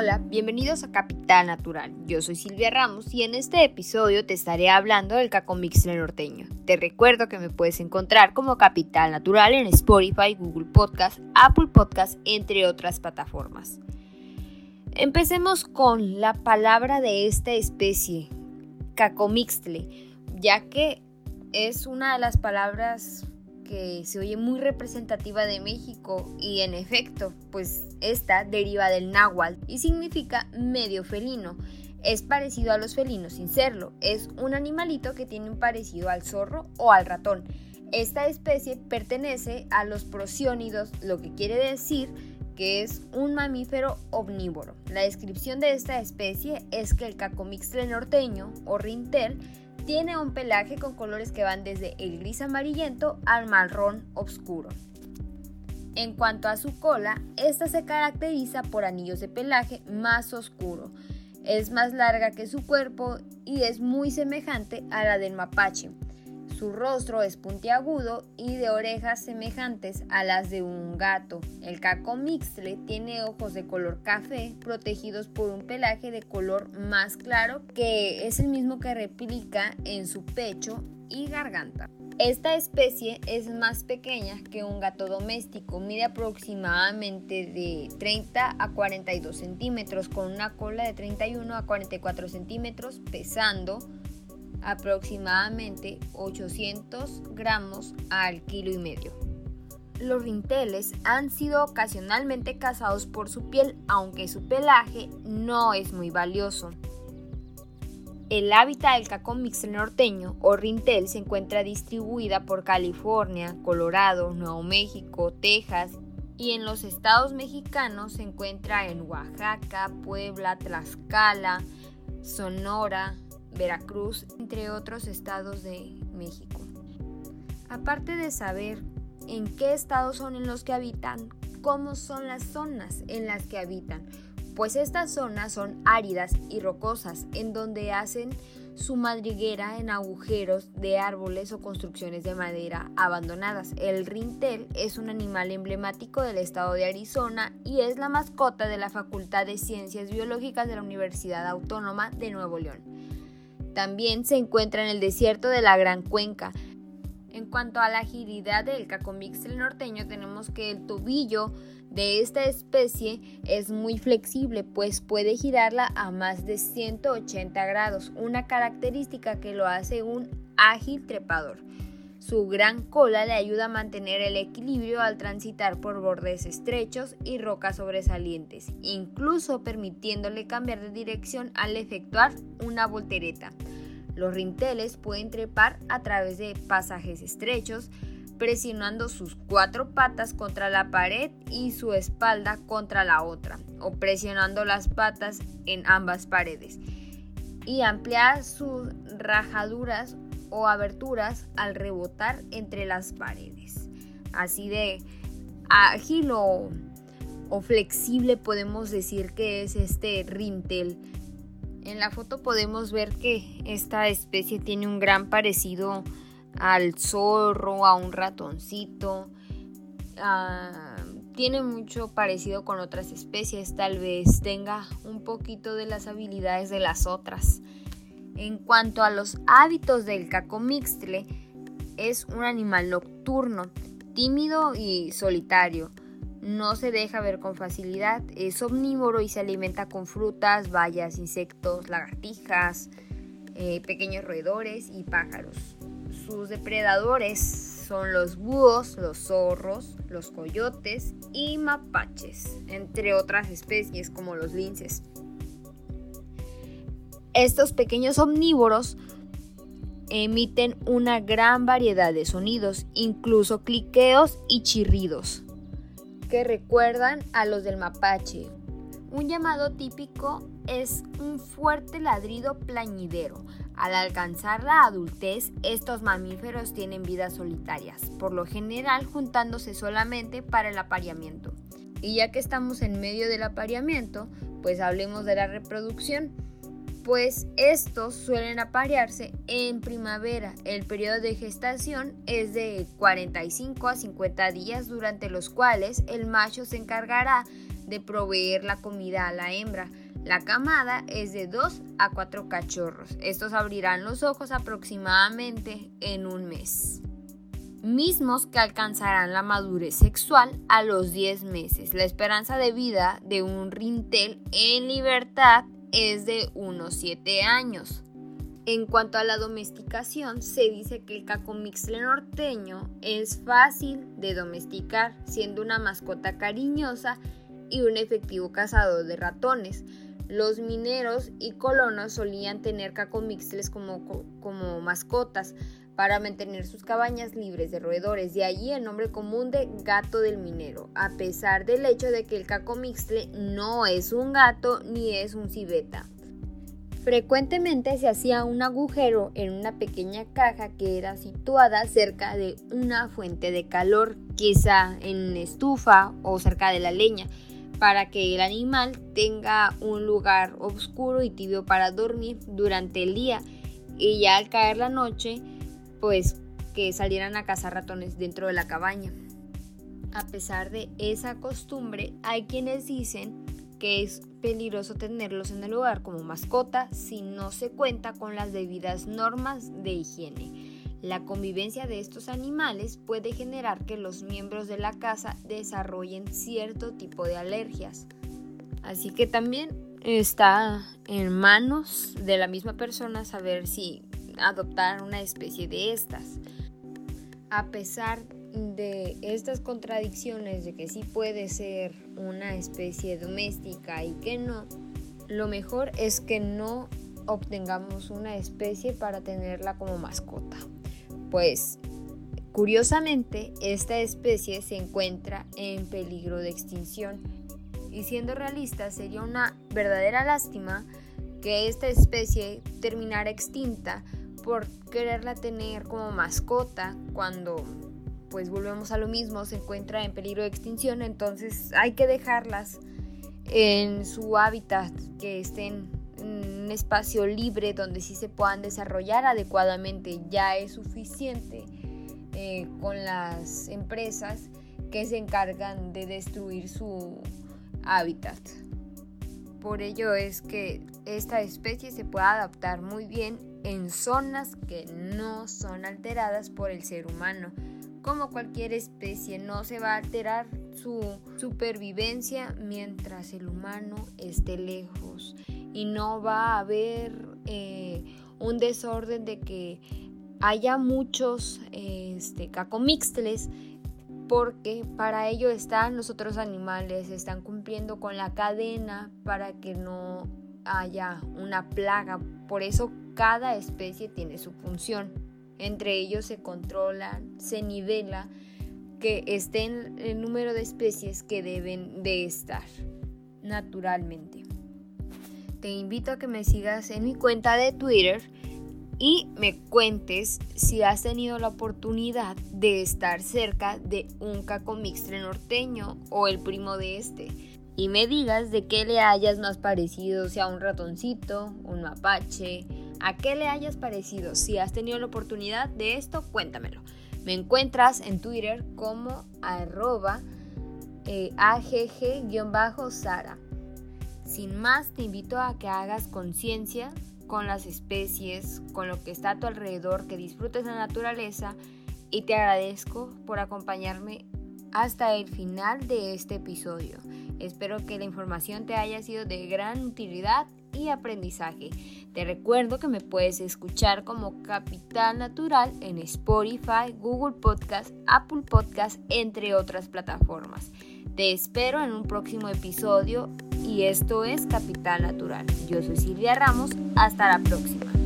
Hola, bienvenidos a Capital Natural. Yo soy Silvia Ramos y en este episodio te estaré hablando del cacomixle norteño. Te recuerdo que me puedes encontrar como Capital Natural en Spotify, Google Podcast, Apple Podcast, entre otras plataformas. Empecemos con la palabra de esta especie, cacomixtle, ya que es una de las palabras que se oye muy representativa de México y en efecto, pues esta deriva del náhuatl y significa medio felino. Es parecido a los felinos sin serlo, es un animalito que tiene un parecido al zorro o al ratón. Esta especie pertenece a los prosiónidos, lo que quiere decir que es un mamífero omnívoro. La descripción de esta especie es que el cacomixtle norteño o rintel tiene un pelaje con colores que van desde el gris amarillento al marrón oscuro. En cuanto a su cola, esta se caracteriza por anillos de pelaje más oscuro. Es más larga que su cuerpo y es muy semejante a la del mapache. Su rostro es puntiagudo y de orejas semejantes a las de un gato. El caco mixtle tiene ojos de color café protegidos por un pelaje de color más claro que es el mismo que replica en su pecho y garganta. Esta especie es más pequeña que un gato doméstico, mide aproximadamente de 30 a 42 centímetros con una cola de 31 a 44 centímetros pesando aproximadamente 800 gramos al kilo y medio. Los rinteles han sido ocasionalmente cazados por su piel, aunque su pelaje no es muy valioso. El hábitat del cacomix norteño o rintel se encuentra distribuida por California, Colorado, Nuevo México, Texas y en los estados mexicanos se encuentra en Oaxaca, Puebla, Tlaxcala, Sonora, Veracruz, entre otros estados de México. Aparte de saber en qué estados son en los que habitan, cómo son las zonas en las que habitan, pues estas zonas son áridas y rocosas, en donde hacen su madriguera en agujeros de árboles o construcciones de madera abandonadas. El rintel es un animal emblemático del estado de Arizona y es la mascota de la Facultad de Ciencias Biológicas de la Universidad Autónoma de Nuevo León. También se encuentra en el desierto de la Gran Cuenca. En cuanto a la agilidad del cacomixel norteño, tenemos que el tobillo de esta especie es muy flexible, pues puede girarla a más de 180 grados, una característica que lo hace un ágil trepador. Su gran cola le ayuda a mantener el equilibrio al transitar por bordes estrechos y rocas sobresalientes, incluso permitiéndole cambiar de dirección al efectuar una voltereta. Los rinteles pueden trepar a través de pasajes estrechos, presionando sus cuatro patas contra la pared y su espalda contra la otra, o presionando las patas en ambas paredes, y ampliar sus rajaduras o aberturas al rebotar entre las paredes. Así de ágil o, flexible podemos decir que es este rintel. En la foto podemos ver que esta especie tiene un gran parecido al zorro, a un ratoncito. Ah, tiene mucho parecido con otras especies, tal vez tenga un poquito de las habilidades de las otras. En cuanto a los hábitos del cacomixtle, es un animal nocturno, tímido y solitario. No se deja ver con facilidad, es omnívoro y se alimenta con frutas, bayas, insectos, lagartijas, eh, pequeños roedores y pájaros. Sus depredadores son los búhos, los zorros, los coyotes y mapaches, entre otras especies como los linces. Estos pequeños omnívoros emiten una gran variedad de sonidos, incluso cliqueos y chirridos, que recuerdan a los del mapache. Un llamado típico es un fuerte ladrido plañidero. Al alcanzar la adultez, estos mamíferos tienen vidas solitarias, por lo general juntándose solamente para el apareamiento. Y ya que estamos en medio del apareamiento, pues hablemos de la reproducción pues estos suelen aparearse en primavera. El periodo de gestación es de 45 a 50 días durante los cuales el macho se encargará de proveer la comida a la hembra. La camada es de 2 a 4 cachorros. Estos abrirán los ojos aproximadamente en un mes. Mismos que alcanzarán la madurez sexual a los 10 meses. La esperanza de vida de un rintel en libertad es de unos 7 años. En cuanto a la domesticación, se dice que el cacomixle norteño es fácil de domesticar, siendo una mascota cariñosa y un efectivo cazador de ratones. Los mineros y colonos solían tener cacomixles como, como mascotas para mantener sus cabañas libres de roedores, de allí el nombre común de gato del minero, a pesar del hecho de que el cacomixle no es un gato ni es un civeta. Frecuentemente se hacía un agujero en una pequeña caja que era situada cerca de una fuente de calor, quizá en estufa o cerca de la leña, para que el animal tenga un lugar oscuro y tibio para dormir durante el día y ya al caer la noche, pues que salieran a cazar ratones dentro de la cabaña. A pesar de esa costumbre, hay quienes dicen que es peligroso tenerlos en el hogar como mascota si no se cuenta con las debidas normas de higiene. La convivencia de estos animales puede generar que los miembros de la casa desarrollen cierto tipo de alergias. Así que también está en manos de la misma persona saber si adoptar una especie de estas. A pesar de estas contradicciones de que sí puede ser una especie doméstica y que no, lo mejor es que no obtengamos una especie para tenerla como mascota. Pues curiosamente esta especie se encuentra en peligro de extinción y siendo realista sería una verdadera lástima que esta especie terminara extinta por quererla tener como mascota cuando pues volvemos a lo mismo, se encuentra en peligro de extinción, entonces hay que dejarlas en su hábitat, que estén en un espacio libre donde sí se puedan desarrollar adecuadamente. Ya es suficiente eh, con las empresas que se encargan de destruir su hábitat. Por ello es que esta especie se puede adaptar muy bien en zonas que no son alteradas por el ser humano como cualquier especie, no se va a alterar su supervivencia mientras el humano esté lejos y no va a haber eh, un desorden de que haya muchos cacomixtles porque para ello están los otros animales, están cumpliendo con la cadena para que no haya una plaga. Por eso cada especie tiene su función entre ellos se controla, se nivela que estén el número de especies que deben de estar naturalmente. Te invito a que me sigas en mi cuenta de Twitter y me cuentes si has tenido la oportunidad de estar cerca de un cacomixtre norteño o el primo de este. Y me digas de qué le hayas más parecido, sea un ratoncito, un mapache, a qué le hayas parecido. Si has tenido la oportunidad de esto, cuéntamelo. Me encuentras en Twitter como arroba eh, agg-sara. Sin más, te invito a que hagas conciencia con las especies, con lo que está a tu alrededor, que disfrutes la naturaleza y te agradezco por acompañarme hasta el final de este episodio. Espero que la información te haya sido de gran utilidad y aprendizaje. Te recuerdo que me puedes escuchar como Capital Natural en Spotify, Google Podcast, Apple Podcast, entre otras plataformas. Te espero en un próximo episodio y esto es Capital Natural. Yo soy Silvia Ramos, hasta la próxima.